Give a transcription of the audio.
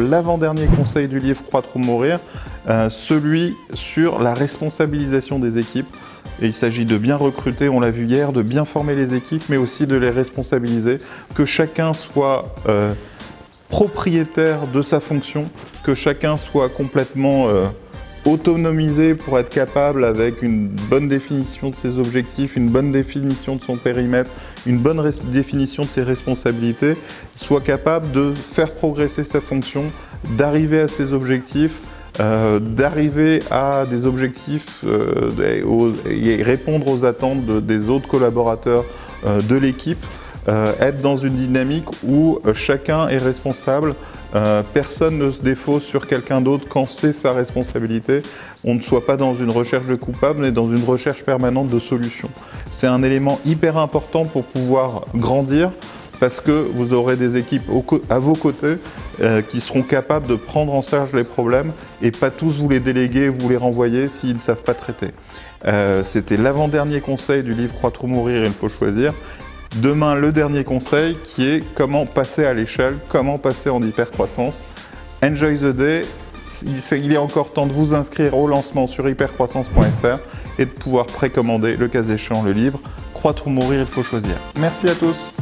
l'avant-dernier conseil du livre Croître ou mourir, euh, celui sur la responsabilisation des équipes. Il s'agit de bien recruter, on l'a vu hier, de bien former les équipes, mais aussi de les responsabiliser, que chacun soit euh, propriétaire de sa fonction, que chacun soit complètement euh, autonomisé pour être capable, avec une bonne définition de ses objectifs, une bonne définition de son périmètre, une bonne définition de ses responsabilités, soit capable de faire progresser sa fonction, d'arriver à ses objectifs, euh, d'arriver à des objectifs euh, et répondre aux attentes des autres collaborateurs euh, de l'équipe, être dans une dynamique où chacun est responsable, personne ne se défausse sur quelqu'un d'autre quand c'est sa responsabilité, on ne soit pas dans une recherche de coupable, mais dans une recherche permanente de solutions. C'est un élément hyper important pour pouvoir grandir, parce que vous aurez des équipes à vos côtés euh, qui seront capables de prendre en charge les problèmes et pas tous vous les déléguer, vous les renvoyer s'ils ne savent pas traiter. Euh, c'était l'avant-dernier conseil du livre Croître ou mourir, il faut choisir. Demain, le dernier conseil qui est comment passer à l'échelle, comment passer en hypercroissance. Enjoy the day. Il est encore temps de vous inscrire au lancement sur hypercroissance.fr et de pouvoir précommander, le cas échéant, le livre Croître ou mourir, il faut choisir. Merci à tous.